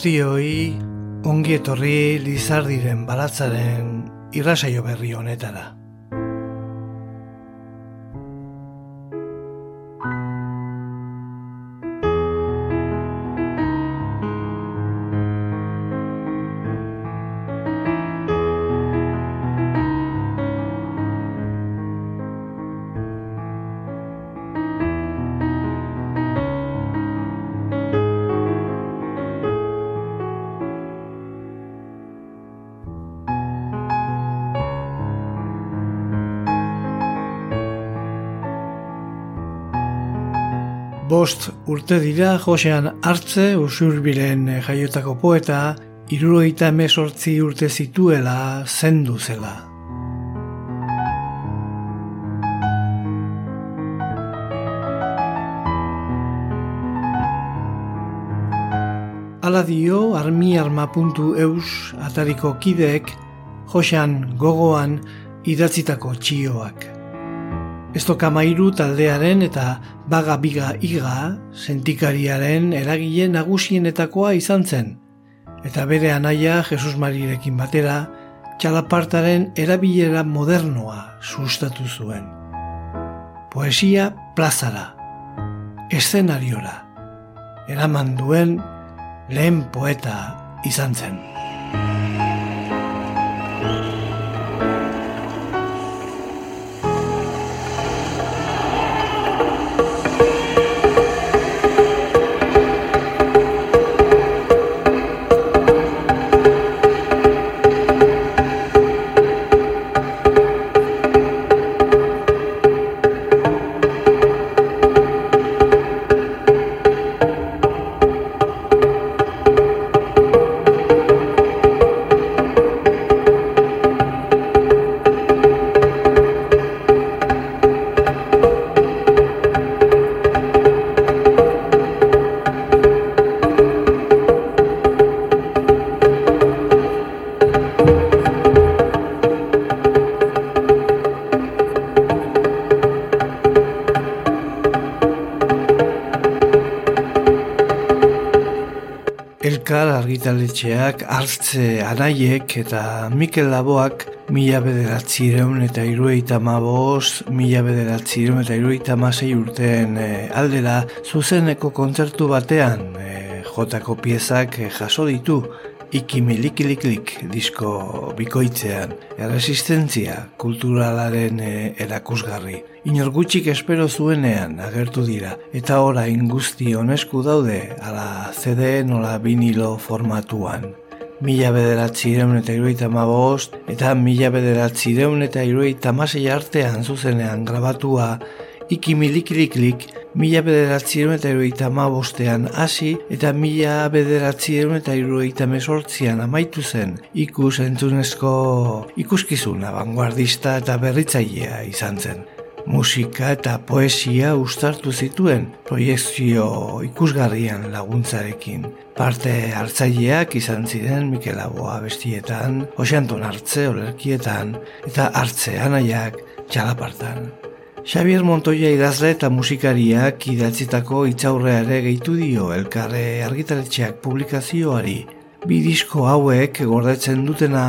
Guztioi ongi etorri Lizardiren balatzaren irrasaio berri honetara. Bost urte dira Josean hartze usurbilen jaiotako poeta irurogeita emesortzi urte zituela zendu zela. Ala dio armiarma.eus atariko kideek Josean gogoan idatzitako txioak. Estokamairu taldearen eta baga biga iga sentikariaren eragile nagusienetakoa izan zen. Eta bere anaia Jesus Marirekin batera, txalapartaren erabilera modernoa sustatu zuen. Poesia plazara, eszenariora, eraman duen lehen poeta izan zen. Argitaletxeak hartze anaiek eta Mikel Laboak mila bederatzireun eta irueita maboz, mila bederatzireun eta irueita masei urteen e, aldera zuzeneko kontzertu batean e, jotako piezak e, jaso ditu ikimilikiliklik disko bikoitzean erresistentzia kulturalaren e, erakusgarri. Inor gutxik espero zuenean agertu dira eta orain guzti honesku daude ala CD nola vinilo formatuan. Mila bederatzireun eta irueita mabost eta mila bederatzireun eta irueita masei artean zuzenean grabatua ikimilikiliklik mila bederatzireun eta irueita mabostean hasi eta mila bederatzireun eta irueita mesortzian amaitu zen ikus entzunezko ikuskizuna vanguardista eta berritzailea izan zen. Musika eta poesia ustartu zituen proiektzio ikusgarrian laguntzarekin. Parte hartzaileak izan ziren Mikel Aboa bestietan, Oseanton hartze olerkietan eta hartze anaiak txalapartan. Xavier Montoya idazle eta musikariak idatzitako itzaurreare gehitu dio elkarre argitaletxeak publikazioari. Bi disko hauek gordetzen dutena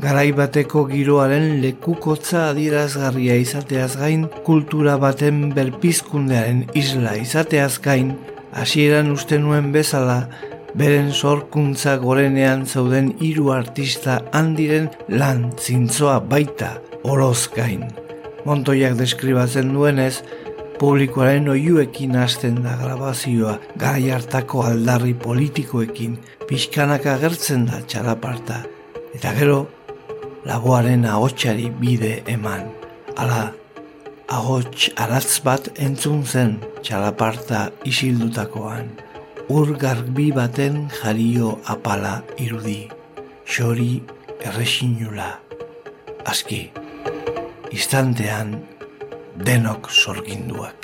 garai bateko giroaren lekukotza adierazgarria izateaz gain, kultura baten berpizkundearen isla izateaz gain, hasieran uste nuen bezala, beren sorkuntza gorenean zauden hiru artista handiren lan zintzoa baita oroz gain. Montoiak deskribatzen duenez, publikoaren oiuekin hasten da grabazioa, garai hartako aldarri politikoekin, pixkanak agertzen da txalaparta, eta gero, lagoaren ahotsari bide eman. Ala, ahots aratz bat entzun zen txalaparta isildutakoan. Ur garbi baten jario apala irudi, xori erresinula. Aski, istantean denok sorginduak.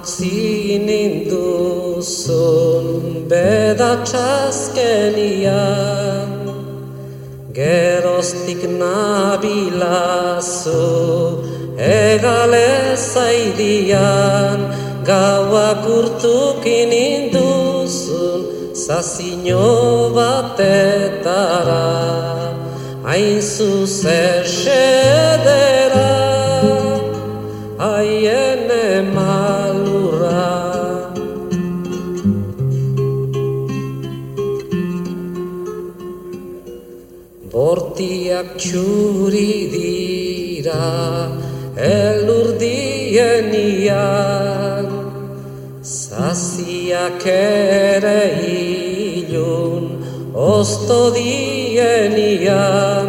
Utzi ninduzun bedatxazkenian Geroztik nabilazu egale zaidian Gauak urtukin induzun zazino batetara Hain zuzer Zaziak ere ilun osto dien ian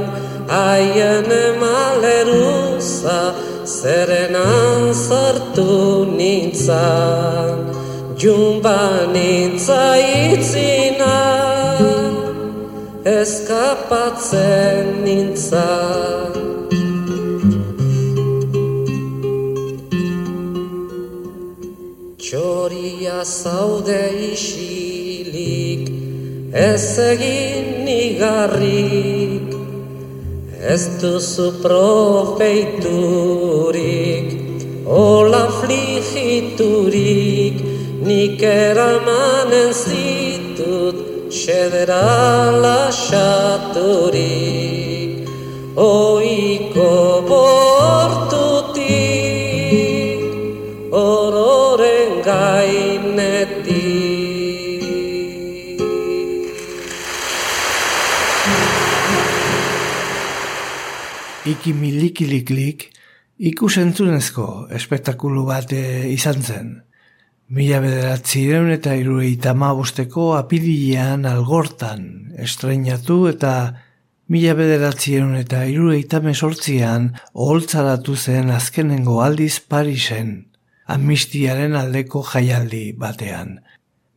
Aien emaleruza zerenan zartu nintzan Jumba nintza itzinan eskapatzen nintza. Txoria zaude isilik, ez egin nigarrik, ez duzu profeiturik, ola fligiturik, nik eramanen zitut, xedera lasaturik oiko Iki milikiliklik ikusentzunezko espektakulu bat eh, izan zen. Mila bederatzireun eta irueita bosteko apidilean algortan estreinatu eta mila bederatzireun eta irueita mesortzian oholtzaratu zen azkenengo aldiz Parisen, amnistiaren aldeko jaialdi batean.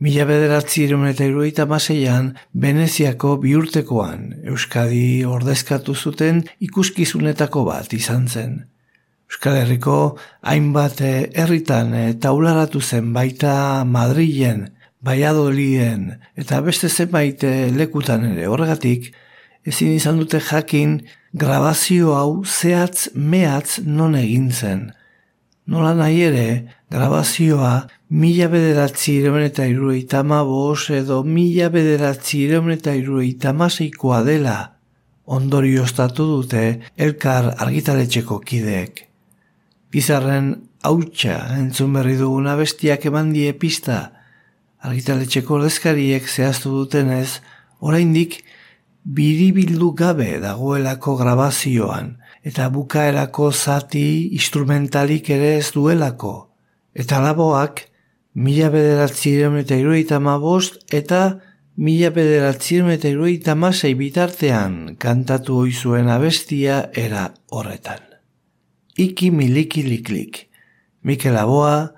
Mila bederatzireun eta irueita maseian Veneziako biurtekoan Euskadi ordezkatu zuten ikuskizunetako bat izan zen. Euskal Herriko hainbat eh, herritan e, taularatu zen baita Madrilen, Baiadolien eta beste zenbait eh, lekutan ere horregatik, ezin izan dute jakin grabazio hau zehatz mehatz non egin zen. Nola nahi ere, grabazioa mila bederatzi iremen eta irueita edo mila bederatzi eta irueita maseikoa dela ondorioztatu dute elkar argitaletxeko kideek. Bizarren hautsa entzun berri duguna bestiak eman die pista, argitaletxeko lezkariek zehaztu dutenez, oraindik biribildu gabe dagoelako grabazioan, eta bukaerako zati instrumentalik ere ez duelako, eta laboak mila bederatzireun eta iruita bost eta mila bederatzireun eta iruita masei bitartean kantatu oizuen abestia era horretan. Iki miliki liklik, Mikel Aboa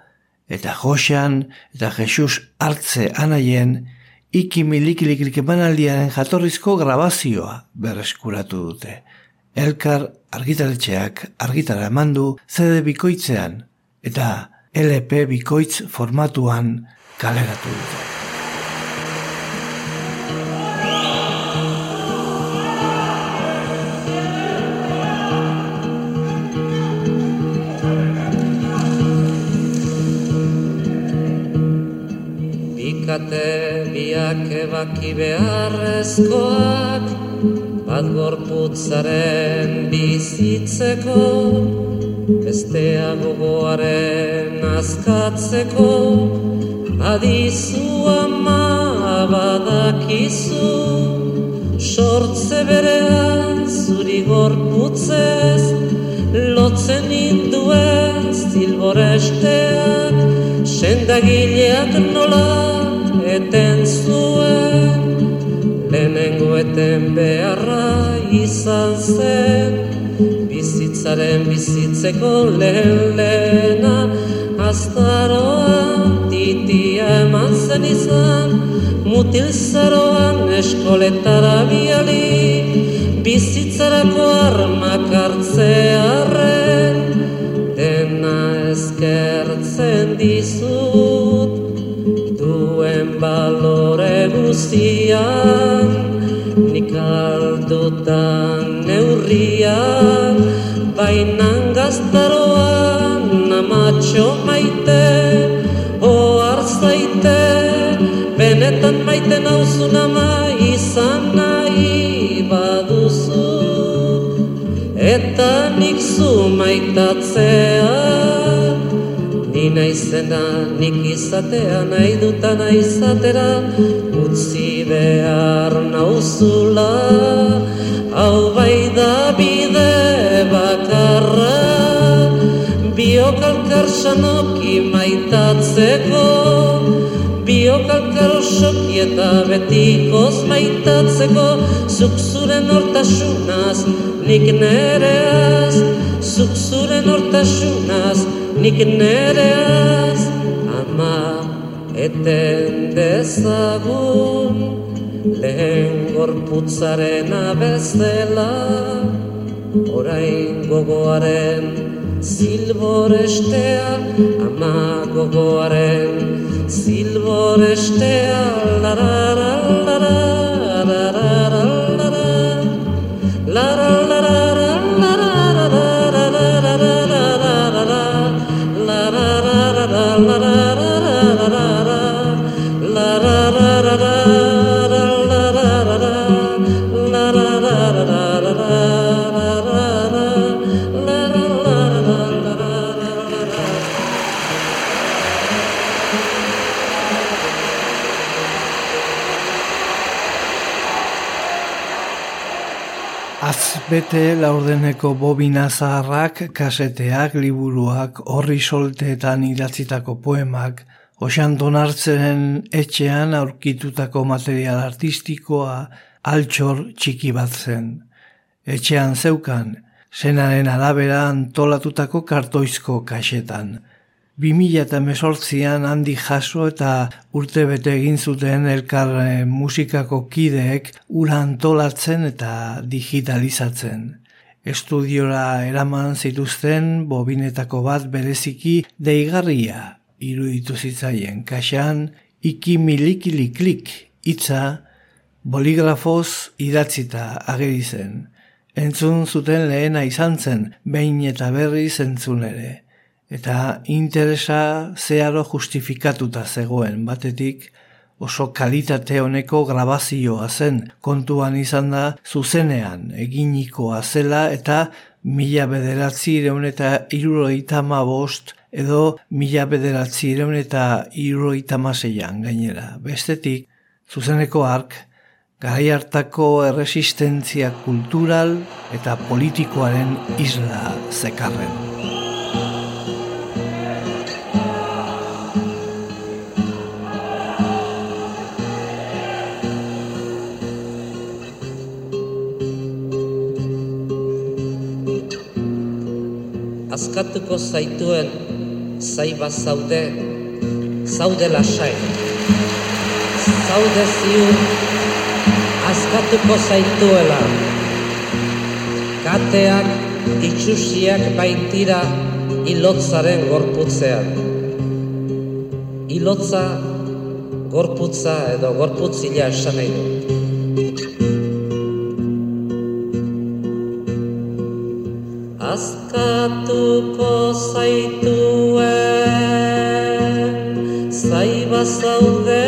eta Josean eta Jesus hartze anaien iki miliki liklik emanaldiaren jatorrizko grabazioa berreskuratu dute. Elkar argitaletxeak argitara emandu zede bikoitzean eta LP bikoitz formatuan kaleratu dute. Bikate biak ebaki beharrezkoak bat gorputzaren bizitzeko bestea gogoaren azkatzeko adizu ama badakizu sortze berean zuri gorputzez. Lotzen induen zilboresteak sendagileak nola eten zuen. Lehenengo eten beharra izan zen bizitzaren bizitzeko lehen lehena Aztaroan titia eman zen izan Mutil zaroan eskoletara biali Bizitzarako armak hartzearen Dena eskertzen dizut Duen balore guztian aldutan neurrian bainan gaztaroan amatxo maite ohar zaite benetan maite nauzun ama izan nahi baduzu. Eta nik zu maitatzea ni naizena nik izatea nahi dutana izatera utzi behar nauzula hau bai da bide bakarra biokalkar sanoki maitatzeko biokalkar osoki eta betikoz maitatzeko zuk zuren hortasunaz nik nereaz zuk zuren hortasunaz nik nereaz ama eten dezagun lehen gorputzaren abezela orain gogoaren zilborestea ama gogoaren zilborestea larara bete laurdeneko bobina zaharrak, kaseteak, liburuak, horri solteetan idatzitako poemak, osan donartzen etxean aurkitutako material artistikoa altxor txiki bat zen. Etxean zeukan, senaren arabera antolatutako kartoizko kasetan. 2000 eta mesortzian handi jaso eta urte bete egin zuten elkar eh, musikako kideek ura antolatzen eta digitalizatzen. Estudiora eraman zituzten bobinetako bat bereziki deigarria iruditu zitzaien kaxan iki milikiliklik hitza boligrafoz idatzita ageri zen. Entzun zuten lehena izan zen, behin eta berri zentzun ere eta interesa zeharo justifikatuta zegoen batetik oso kalitate honeko grabazioa zen kontuan izan da zuzenean eginikoa zela eta mila bederatzi ireun eta iruroita bost edo mila bederatzi ireun eta iruroita maseian gainera. Bestetik, zuzeneko ark, garai hartako erresistentzia kultural eta politikoaren isla zekarren. Askatuko zaituen zaiba zaude, zaude lasai. Zaude ziur, askatuko zaituela. Kateak itxusiak baitira ilotzaren gorputzean. Ilotza gorputza edo gorputzila esan nahi du. askatuko zaituen zaiba zaude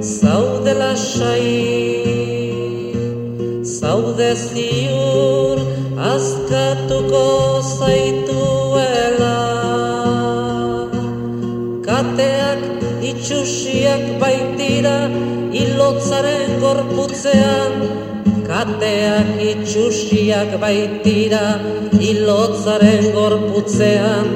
zaude lasai zaude ziur askatuko zaituela. Kateak itxusiak baitira ilotzaren gorputzean kateak itxusiak baitira ilotzaren gorputzean.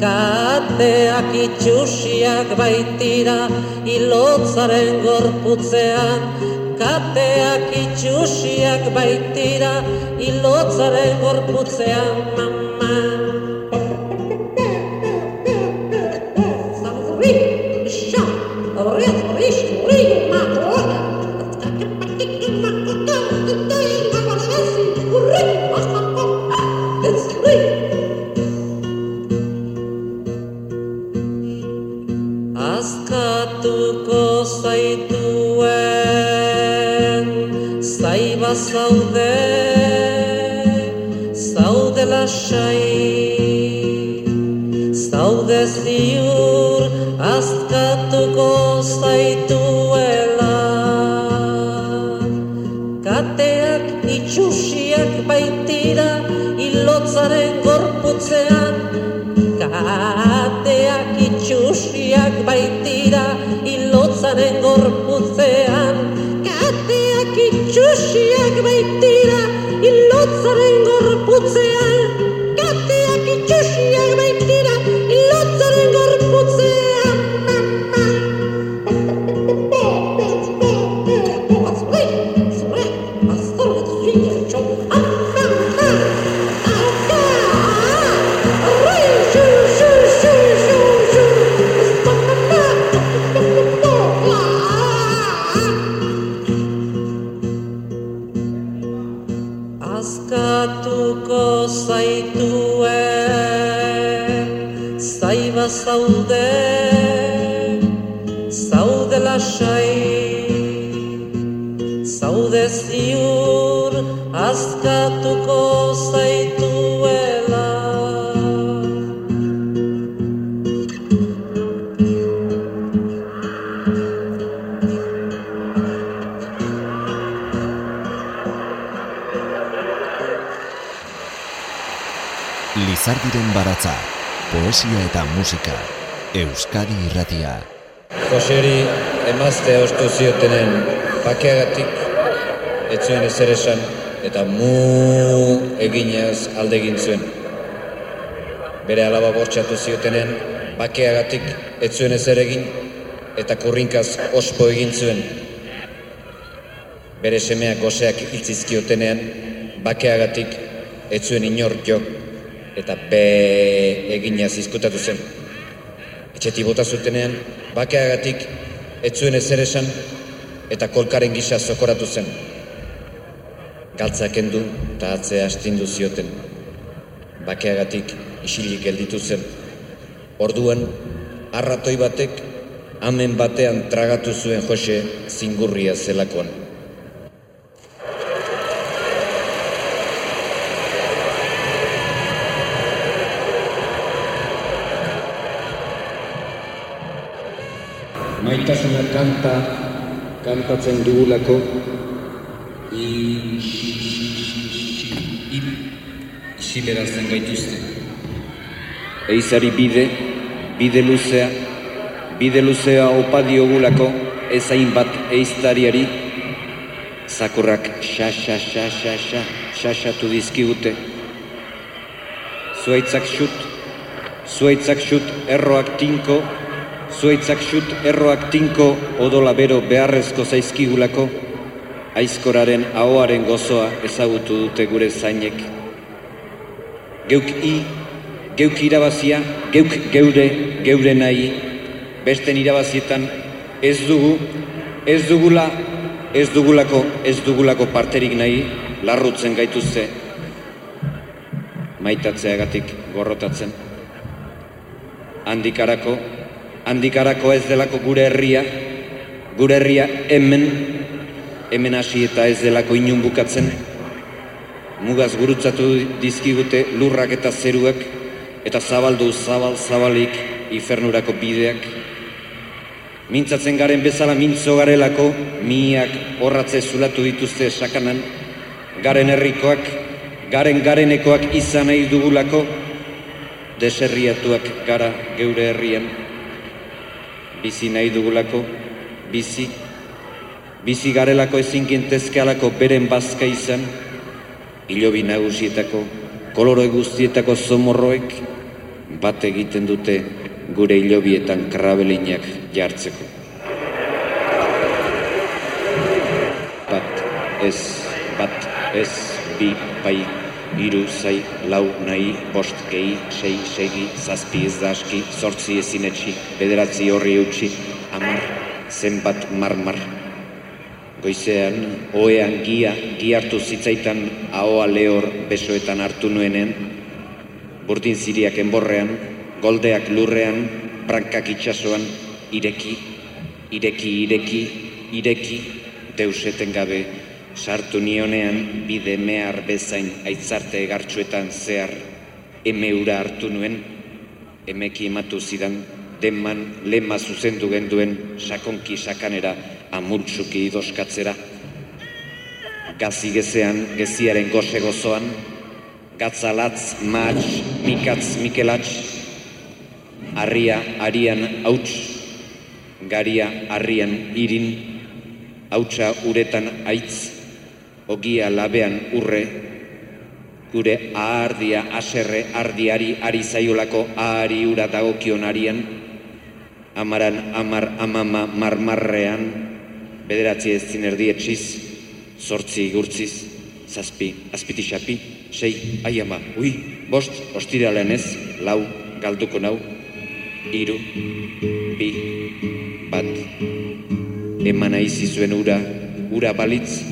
Kateak itxusiak baitira ilotzaren gorputzean. Kateak itxusiak baitira ilotzaren gorputzean gorputzean. Euskadi irratia. Joseri emazte ostu ziotenen pakeagatik, etzuen ezer esan, eta mu eginez alde egin zuen. Bere alaba bortxatu ziotenen, bakeagatik etzuen ezer egin, eta kurrinkaz ospo egin zuen. Bere semeak goseak iltzizkiotenean, bakeagatik etzuen inor jo, eta be egina zizkutatu zen. Etxeti bota zutenean, bakeagatik etzuen ezer esan eta kolkaren gisa zokoratu zen. Galtzak endu eta atzea astindu zioten. Bakeagatik isilik gelditu zen. Orduan, arratoi batek, hamen batean tragatu zuen Jose zingurria zelakoan. Maitasuna kanta kantatzen dugulako isilerazten gaituzte. Eizari bide, bide luzea, bide luzea opa diogulako ezain bat eiztariari, zakurrak xa, xa, xa, xa, xa, xa, xa, tu dizkigute. Zuaitzak xut, zuaitzak xut erroak tinko, zuaitzak xut erroak tinko odola bero beharrezko zaizkigulako, aizkoraren ahoaren gozoa ezagutu dute gure zainek. Geuk i, geuk irabazia, geuk geure, geure nahi, besten irabazietan ez dugu, ez dugula, ez dugulako, ez dugulako parterik nahi, larrutzen gaituzte, maitatzeagatik gorrotatzen. Handikarako, handikarako ez delako gure herria, gure herria hemen, hemen hasi eta ez delako inun bukatzen. Mugaz gurutzatu dizkigute lurrak eta zeruak, eta zabaldu zabal zabalik ifernurako bideak. Mintzatzen garen bezala mintzo garelako, miak horratze zulatu dituzte sakanan, garen herrikoak, garen garenekoak izan nahi dugulako, deserriatuak gara geure herrian, bizi nahi dugulako, bizi, bizi garelako ezin gintezkealako beren bazka izan, hilobi nagusietako, koloro guztietako zomorroek, bat egiten dute gure hilobietan krabelinak jartzeko. Bat, ez, bat, ez, bi, bai, iru, zai, lau, nahi, bost, gehi, sei, segi, zazpi ez da aski, zortzi ezin etxi, bederatzi horri utxi, amar, zenbat marmar. Goizean, oean gia, giartu zitzaitan ahoa lehor besoetan hartu nuenen, burdin ziriak enborrean, goldeak lurrean, brankak itxasoan, ireki, ireki, ireki, ireki, deuseten gabe, sartu nionean bide mehar bezain aitzarte egartxuetan zehar, emeura hartu nuen, emeki ematu zidan, deman lema zuzendu genduen sakonki sakanera amultsuki idoskatzera. Gazi gezean, geziaren goze gozoan, gatzalatz, matx, mikatz, mikelatz, harria, arian, hauts, garia, harrian, irin, hautsa uretan aitz, ogia labean urre, gure ahardia aserre ardiari ari zaiolako ahari ura dagokion arian, amaran amar amama marmarrean, bederatzi ez zinerdi etxiz, zortzi gurtziz, zazpi, azpitixapi, sei, ai ama, ui, bost, ostiralean ez, lau, galduko nau, iru, bi, bat, eman aizi zuen ura, ura balitz,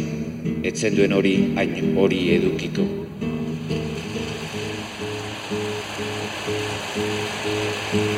etzen duen hori, hain hori edukiko. Baga,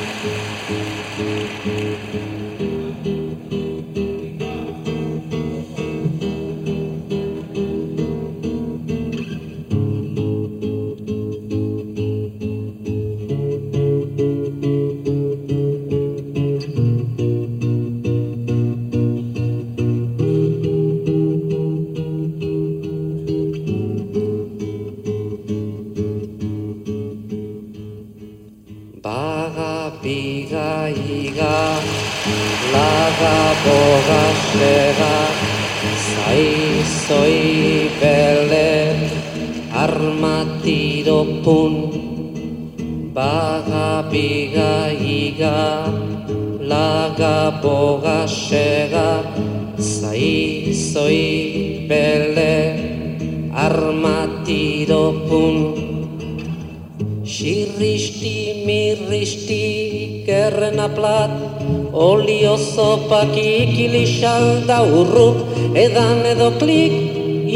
xalda urruk, edan edo klik,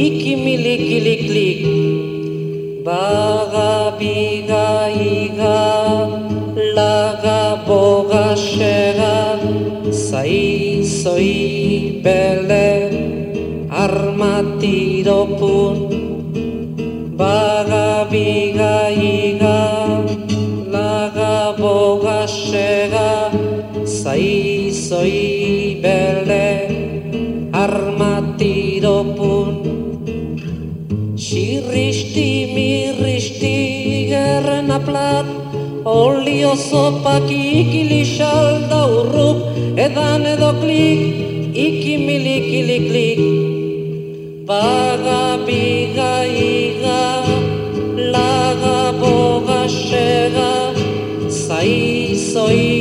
ikimili kili klik. Oli oso pakikili salda urruk, edan edo klik, ikimilikiliklik. Baga biga iga, laga boga sega, zaizoi.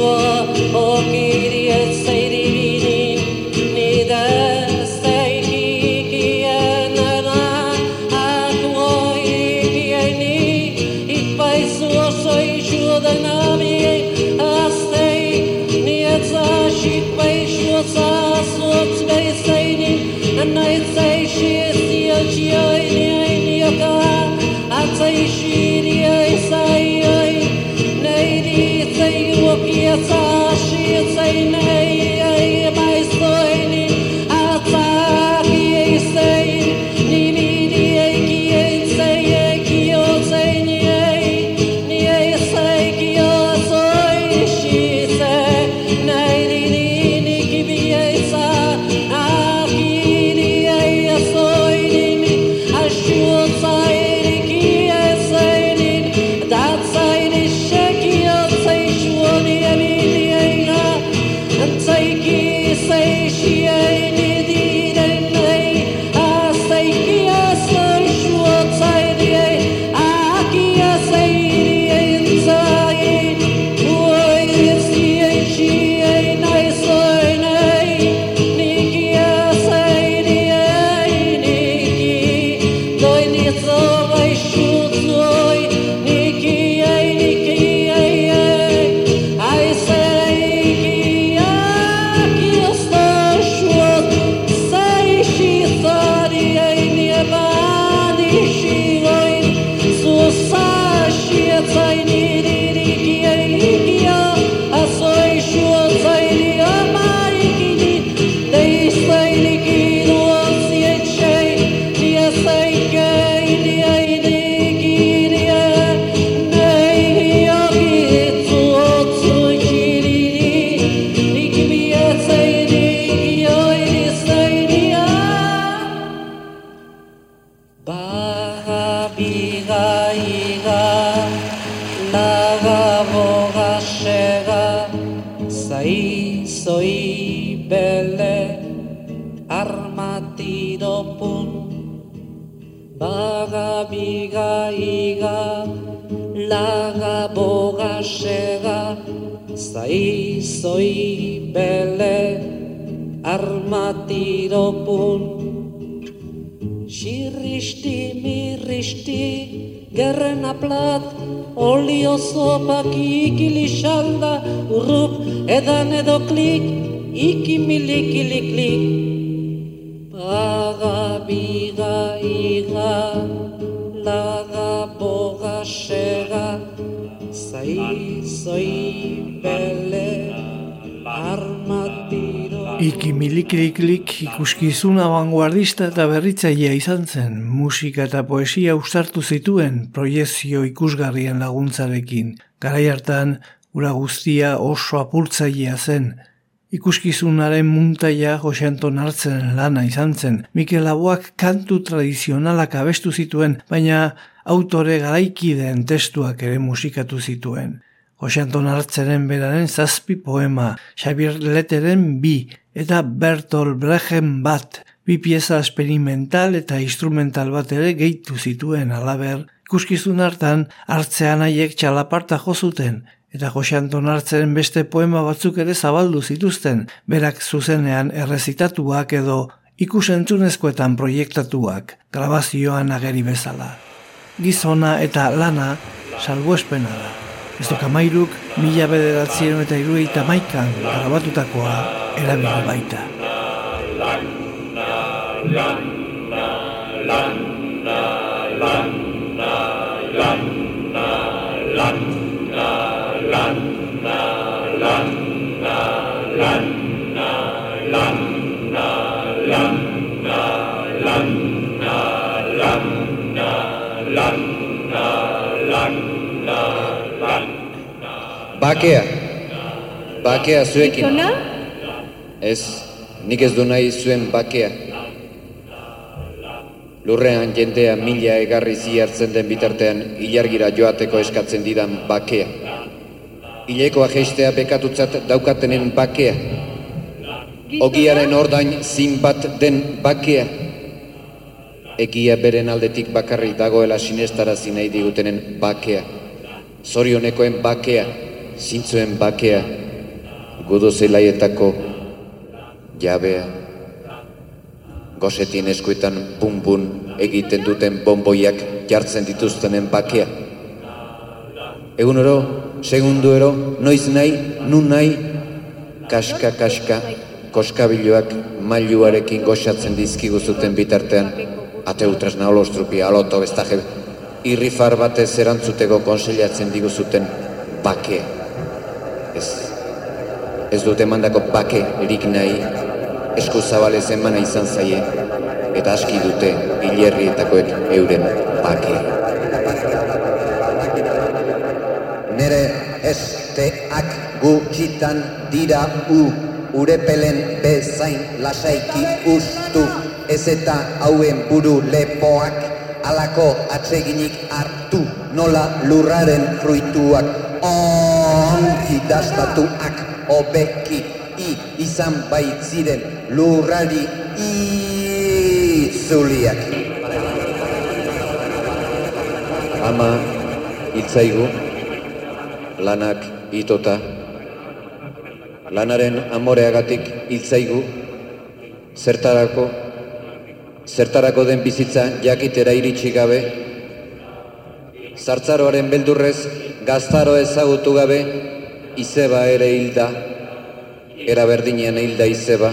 我 milik ilik Paga, biga, iga Laga, boga, sega Zai, zoi, bele. Armatiro Iki milikliklik ikuskizun abanguardista eta berritzailea izan zen, musika eta poesia ustartu zituen proiezio ikusgarrien laguntzarekin. Garai hartan, ura guztia oso apurtzailea zen. Ikuskizunaren muntaia Jose Anton hartzen lana izan zen. Mikel Laboak kantu tradizionalak abestu zituen, baina autore garaikideen testuak ere musikatu zituen. Jose Anton Artzeren beraren zazpi poema, Xavier Leteren bi, eta Bertol Brechen bat, bi pieza experimental eta instrumental bat ere gehitu zituen alaber, ikuskizun hartan hartzean haiek txalaparta jozuten, eta Jose Anton Artzeren beste poema batzuk ere zabaldu zituzten, berak zuzenean errezitatuak edo ikusentzunezkoetan proiektatuak, grabazioan ageri bezala. Gizona eta lana salbuespena da. Ez dokamairuk mila bederatzien eta irui eta maikan grabatutakoa erabili baita. Bakea. Bakea zuekin. Ez, nik ez du nahi zuen bakea. Lurrean jendea mila egarri ziartzen den bitartean ilargira joateko eskatzen didan bakea. Ileko ageistea bekatutzat daukatenen bakea. Ogiaren ordain zin bat den bakea. Egia beren aldetik bakarrik dagoela sinestarazi nahi digutenen bakea. Zorionekoen bakea zintzuen bakea, gudu zelaietako jabea, gozetien eskuetan bun-bun egiten duten bomboiak jartzen dituztenen bakea. Egunero, segunduero, noiz nahi, nun nahi, kaska-kaska, koskabiloak mailuarekin goxatzen dizkigu zuten bitartean, ateutras naolostrupia, aloto bestaje, irrifar batez erantzuteko konseliatzen diguzuten bakea ez. Ez dute mandako bake erik nahi, esku zabalez emana izan zaie, eta aski dute hilerrietakoek euren bake. Nere esteak gutxitan dira u, urepelen bezain lasaiki ustu, ez eta hauen buru lepoak, alako atseginik hartu, nola lurraren fruituak. Onki dastatuak obeki i izan baitziren lurrari itzuliak. Ama hiltzaigu, lanak itota, lanaren amoreagatik hiltzaigu, zertarako, zertarako den bizitza jakitera iritsi gabe, zartzaroaren beldurrez gaztaro ezagutu gabe, izeba ere hilda, era berdinean hilda izeba,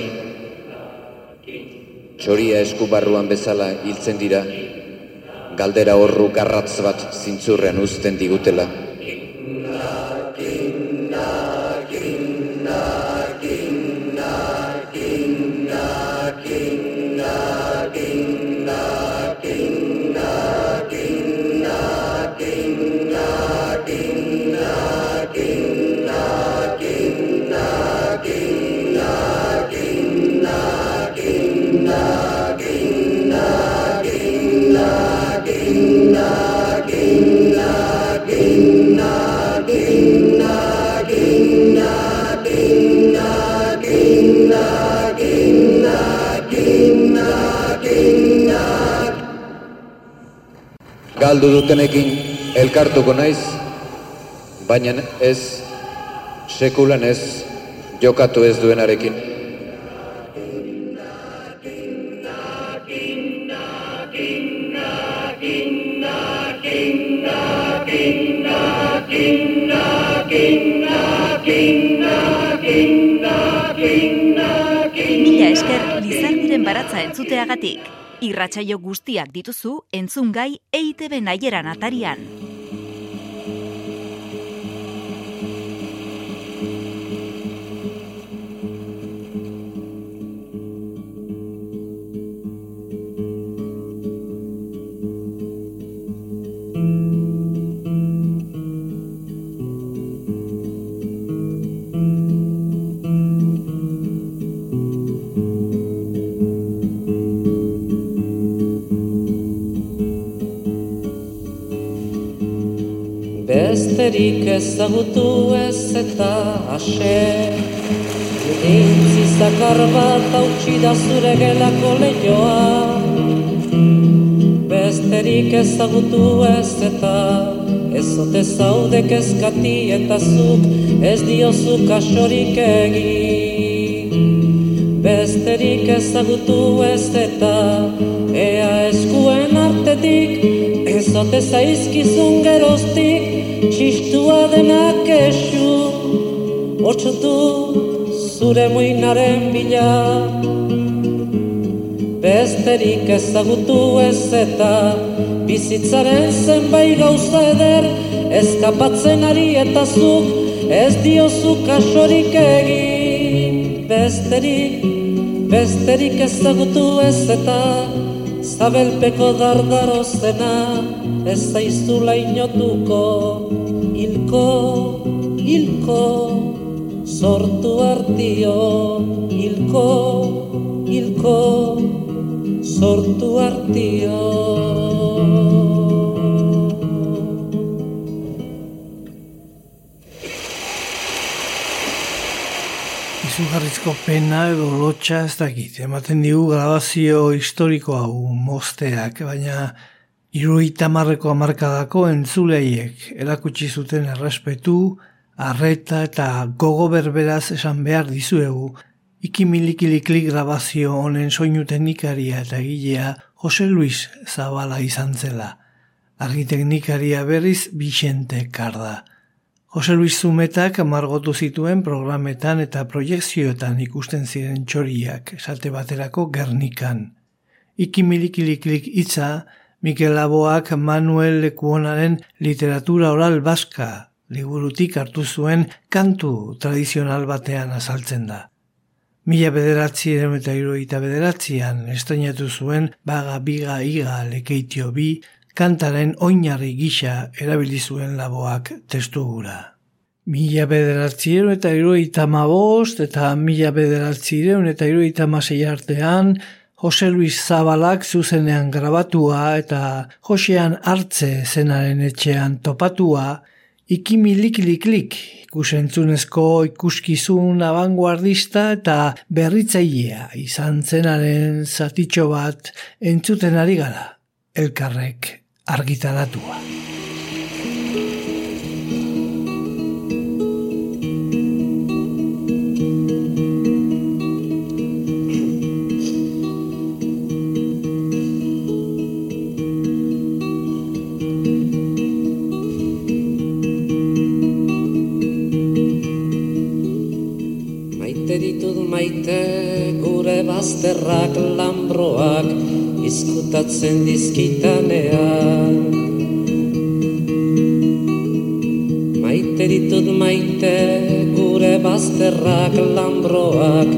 txoria eskubarruan bezala hiltzen dira, galdera horru garratz bat zintzurrean uzten digutela. Galdu dutenekin elkartuko naiz, baina ez, sekulan ez, jokatu ez duenarekin. Mila esker Lizardiren baratza entzuteagatik. Irratsaio guztiak dituzu entzungai EITB naieran atarian. Besterik ezagutu ez eta ase Dintzi zakar bat hautsi da zure gelako lehioa Besterik ezagutu ez eta Ezote zaude kezkati eta zuk ez diozu kasorik egin Besterik ezagutu ez eta Ea eskuen artetik Ezote zaizkizun geroztik txistua denak esu Otsutu zure muinaren bila Besterik ezagutu ez eta Bizitzaren zenbait gauza eder Eskapatzen ari eta zuk Ez diozu kasorik egin. Besterik, besterik ezagutu ez eta Zabelpeko dardaro zena ez zaizula inotuko Ilko, ilko, sortu artio Ilko, ilko, sortu artio Izugarrizko pena edo lotxa ez dakit. Ematen digu grabazio historiko hau mosteak, baina iruita marreko amarkadako entzuleiek erakutsi zuten errespetu, arreta eta gogo berberaz esan behar dizuegu, ikimilikiliklik grabazio honen soinu teknikaria eta egilea Jose Luis Zabala izan zela. Argi berriz Vicente Karda. Jose Luis Zumetak margotu zituen programetan eta proiekzioetan ikusten ziren txoriak, esate baterako Gernikan. Ikimilikiliklik hitza, Mikel Laboak Manuel Lekuonaren literatura oral baska liburutik hartu zuen kantu tradizional batean azaltzen da. Mila bederatzi eta iruita bederatzian estrenatu zuen baga biga iga lekeitio bi kantaren oinarri gisa erabili zuen laboak testugura. Mila bederatzireun eta iruita mabost eta mila bederatzireun eta iruita masei artean Jose Luis Zabalak zuzenean grabatua eta Josean hartze zenaren etxean topatua ikimilikliklik ikusentzunezko ikuskizun abanguardista eta berritzailea izan zenaren zatitxo bat entzuten ari gara elkarrek argitaratua. Bazterrak lambroak izkutatzen dizkitanean. Maite ditut maite gure bazterrak lambroak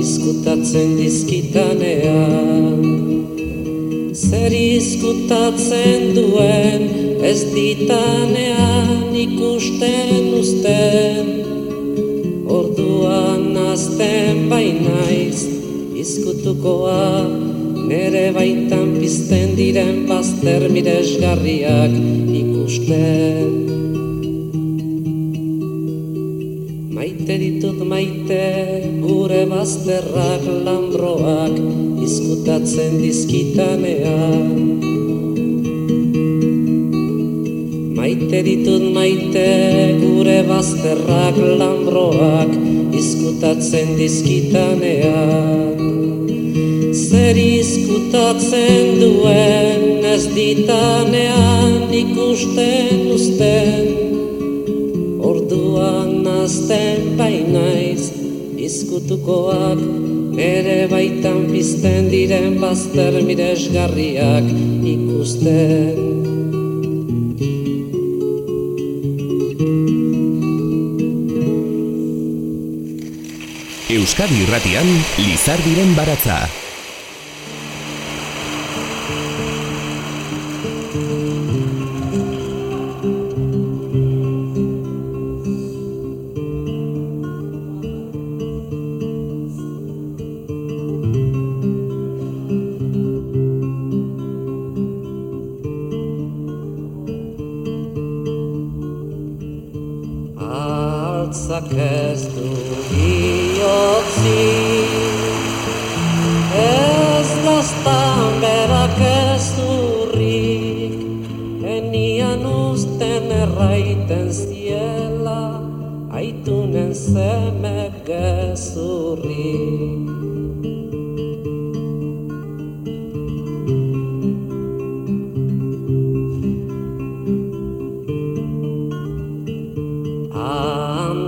izkutatzen dizkitanean. Zer izkutatzen duen ez ditanean ikusten uzten. Orduan azten bainaiz izkutukoa. Nere baitan pizten diren bazter miresgarriak ikusten Maite ditut maite gure bazterrak lambroak izkutatzen dizkitanean. Maite ditut maite gure bazterrak lambroak izkutatzen dizkitanean Zer izkutatzen duen ez ditanean ikusten usten Orduan azten bainaiz izkutukoak Nere baitan bizten diren bazter miresgarriak ikusten. Euskadi Irratian Lizardiren baratza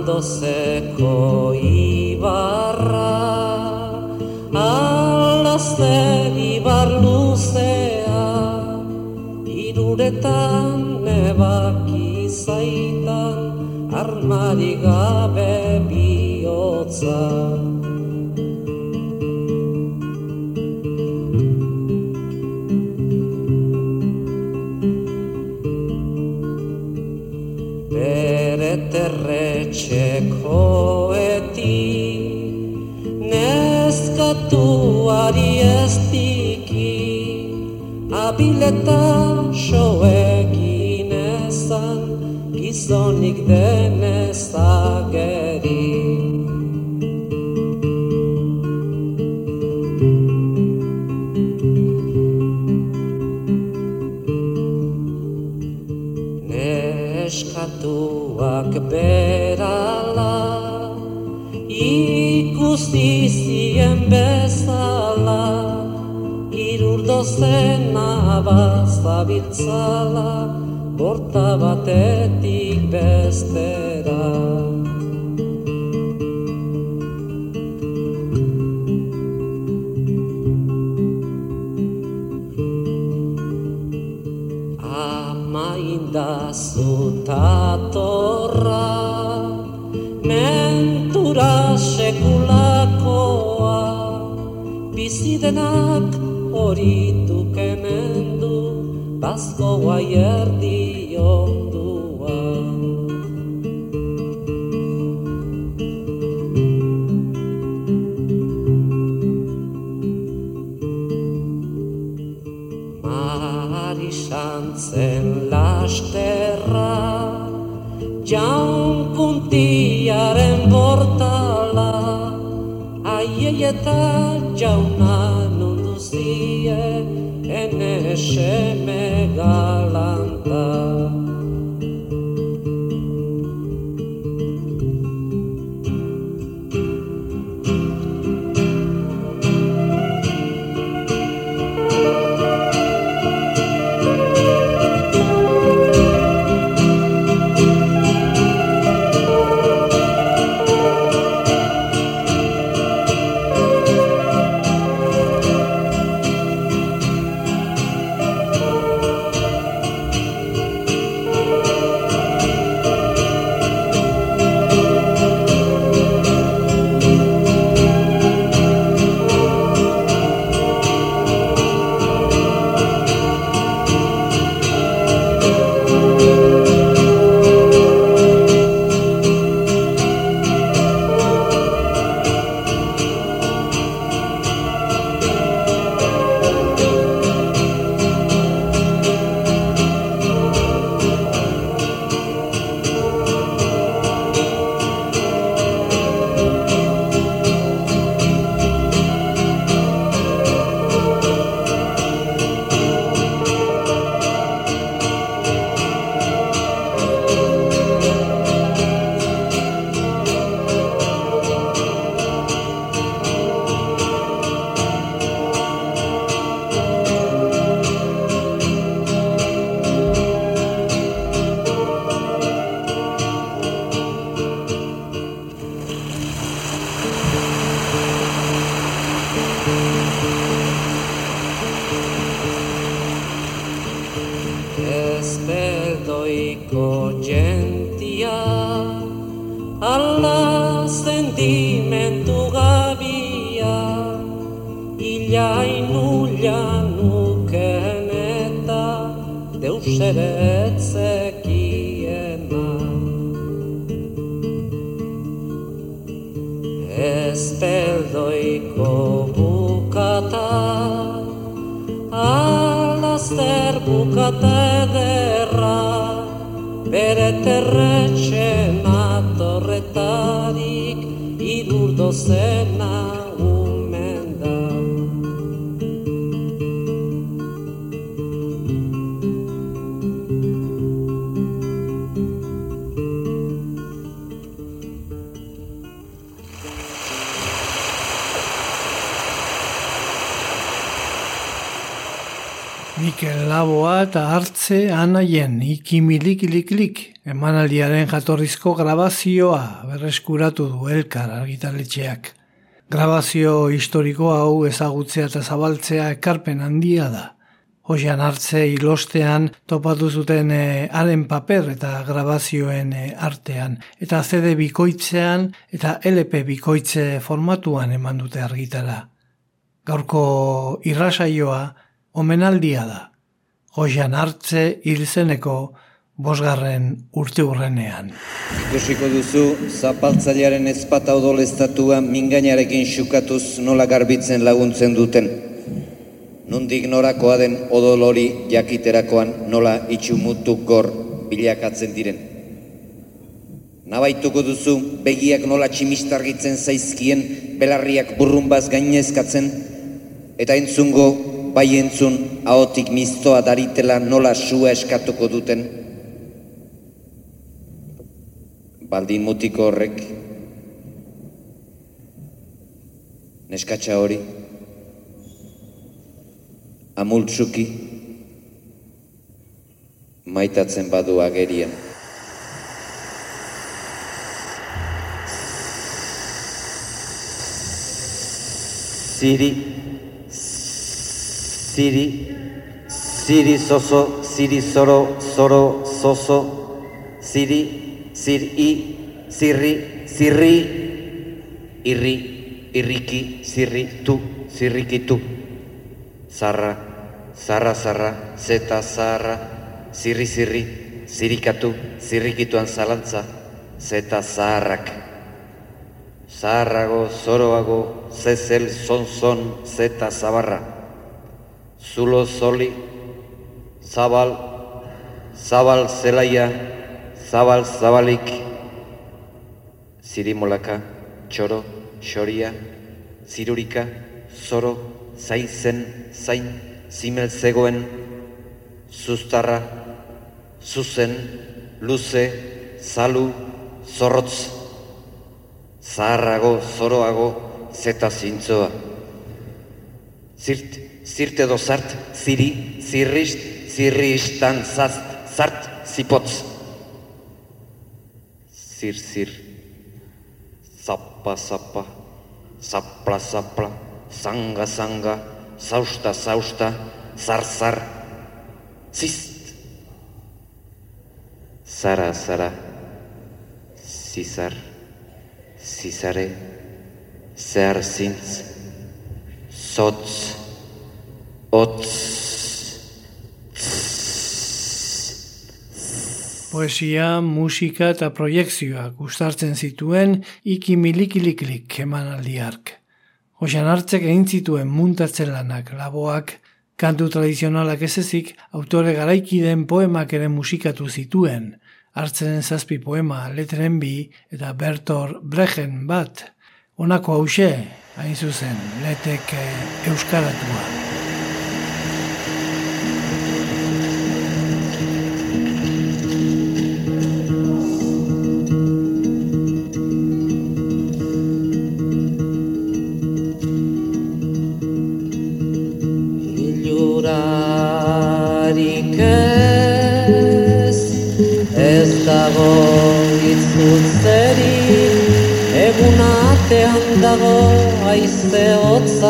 ondozeko ibarra Alazte ibar luzea Iruretan nebaki zaitan Armari gabe bihotzan eskatuak zena bazabiltzala borta batetik bestera Bazko guai ondua Mari santzen lasterra Jaun kuntiaren bortala Aieieta jauna seme love. Anaien ikimilikiliklik emanaldiaren jatorrizko grabazioa berreskuratu du elkar argitaletxeak. Grabazio historiko hau ezagutzea eta zabaltzea ekarpen handia da. Hoxan hartze ilostean topatu zuten e, haren paper eta grabazioen e, artean. Eta CD bikoitzean eta LP bikoitze formatuan eman dute argitara. Gaurko irrasaioa omenaldia da. Joian hartze hilzeneko bosgarren urte urrenean. Ikusiko duzu, zapaltzailearen ezpata odoleztatua mingainarekin xukatuz nola garbitzen laguntzen duten. Nundik norakoa den odol hori jakiterakoan nola itxumutu gor bilakatzen diren. Nabaituko duzu, begiak nola tximistargitzen zaizkien, belarriak burrumbaz gainezkatzen, eta entzungo bai entzun ahotik miztoa daritela nola sua eskatuko duten. Baldin mutiko horrek, neskatxa hori, amultzuki, maitatzen badu agerian. Ziri, Siri, Siri soso, Siri soro, soro, soso, Siri, Siri, Sirri, Sirri, Irri, Irriki, Sirri, tu, Sirriki, tu. Zarra, zarra, zarra, zeta, zarra, Sirri, Sirri, Sirikatu, Sirrikituan zalantza, zeta, zaharrak. Zaharrago, zoroago, zezel, zon, zon, zeta, zabarra zulo zoli, zabal, zabal zelaia, zabal zabalik, zirimolaka, txoro, xoria, zirurika, zoro, zain zen, zain, zimel zegoen, zuztarra, zuzen, luze, zalu, zorrotz, zaharrago, zoroago, zeta zintzoa. Zirt, zirte edo zart, ziri, zirrist, zirristan zazt, zart, zipotz. Zir, zir, zappa, zappa, zapla, zapla, zanga, zanga, zausta, zausta, zar, zar, zist. Zara, zara, zizar, zizare, zehar zintz, zotz, Otz. Poesia, musika eta proiekzioak gustartzen zituen iki milikiliklik emanaldiark. Hoxan hartzek egin zituen muntatzen lanak, laboak, kantu tradizionalak ez ezik, autore garaikiden poemak ere musikatu zituen, hartzen zazpi poema, letren bi eta Bertor Brechen bat, honako hause, hain zuzen, letek eh, euskaratua.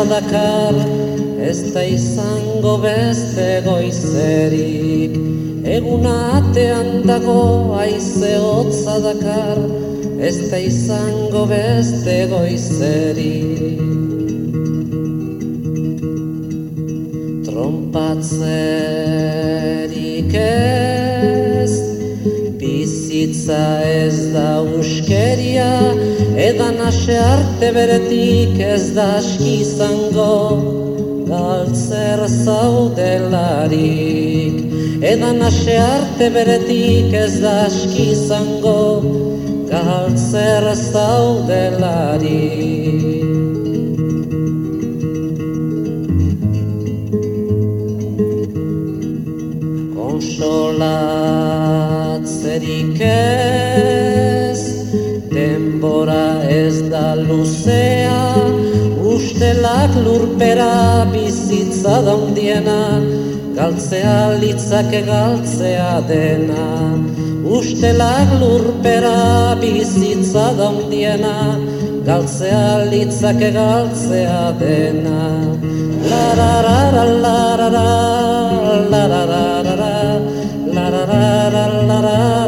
Dakar, ez da izango beste goizerik. Eguna atean dago aize hotza dakar ez da izango beste goizerik. Trompatzerik ez bizitza ez da uskeria edan ase arte beretik ez da aski izango galtzer zaudelarik. Edan ase arte beretik ez da aski izango galtzer zaudelarik. Konsolatzerik ez denbora ez da luzea ustelak lurpera bizitza daundiena galtzea litzake galtzea dena. Ustelak lurpera bizitza daundiena galtzea litzake galtzea dena. La la la la la la la la la la Ojean hartze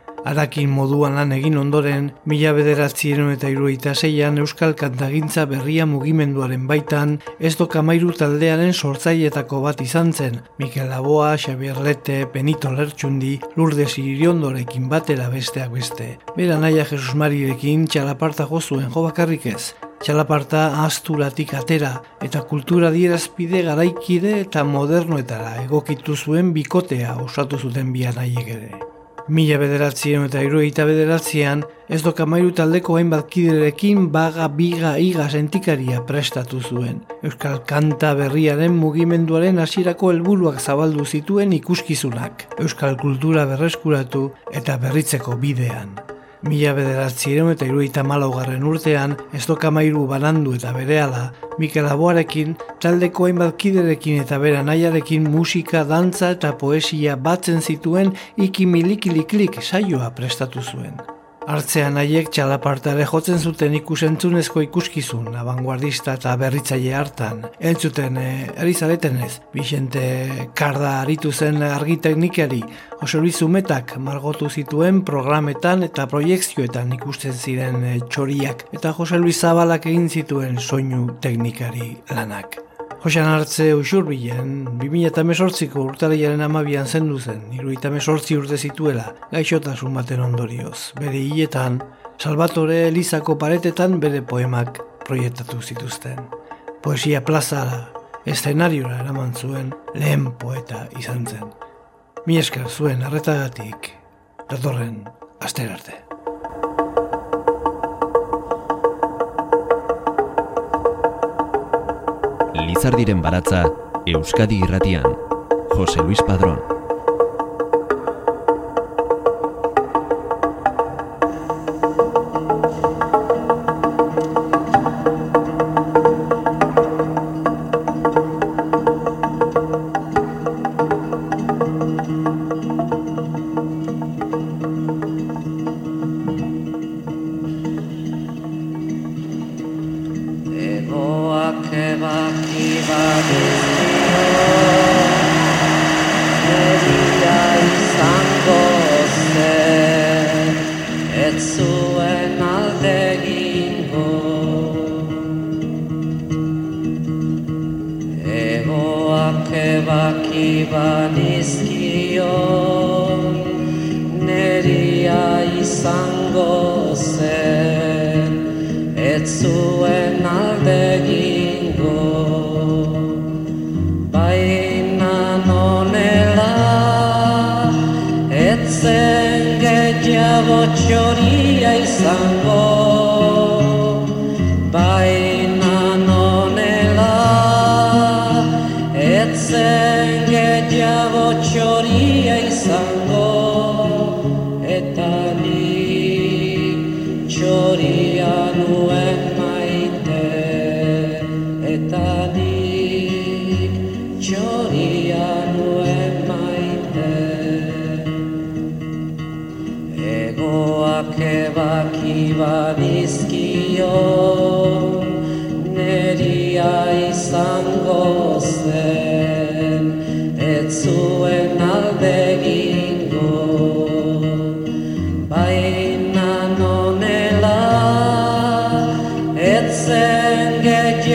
Arakin moduan lan egin ondoren, mila bederatzien eta iruita seian Euskal Kantagintza berria mugimenduaren baitan, ez dokamairu taldearen sortzaietako bat izan zen, Mikel Laboa, Xabier Lete, Benito Lertxundi, Lourdes Iriondorekin batera besteak beste. Bera naia Jesus Marirekin txalaparta gozuen jo bakarrik ez, Txalaparta asturatik atera eta kultura dierazpide garaikide eta modernoetara egokitu zuen bikotea osatu zuten bian aiek ere. Mila bederatzien eta irueita bederatzean, ez doka mairu taldeko hainbat kiderekin baga, biga, iga sentikaria prestatu zuen. Euskal Kanta berriaren mugimenduaren hasierako helburuak zabaldu zituen ikuskizunak. Euskal kultura berreskuratu eta berritzeko bidean. Mila bederatzireun eta iruita malaugarren urtean, ez doka mairu banandu eta berehala, Mikel Aboarekin, taldeko hainbat kiderekin eta bera nahiarekin musika, dantza eta poesia batzen zituen ikimilikiliklik saioa prestatu zuen. Artzean haiek txalapartare jotzen zuten ikusentzunezko ikuskizun, abanguardista eta berritzaile hartan. Entzuten, erizareten ez, Vicente Karda aritu zen argi teknikari, Jose Luis Zumetak margotu zituen programetan eta proiektzioetan ikusten ziren e, txoriak, eta Jose Luis Zabalak egin zituen soinu teknikari lanak. Josean hartze usurbilen, 2018ko urtaraiaren amabian zendu zen, iruita mesortzi urte zituela, gaixotasun baten ondorioz. Bere hiletan, Salvatore Elizako paretetan bere poemak proiektatu zituzten. Poesia plazara, eszenariora eraman zuen, lehen poeta izan zen. Mi esker zuen arretagatik, datorren asterarte. Lizardiren baratza Euskadi Irratian. Jose Luis Padrón ez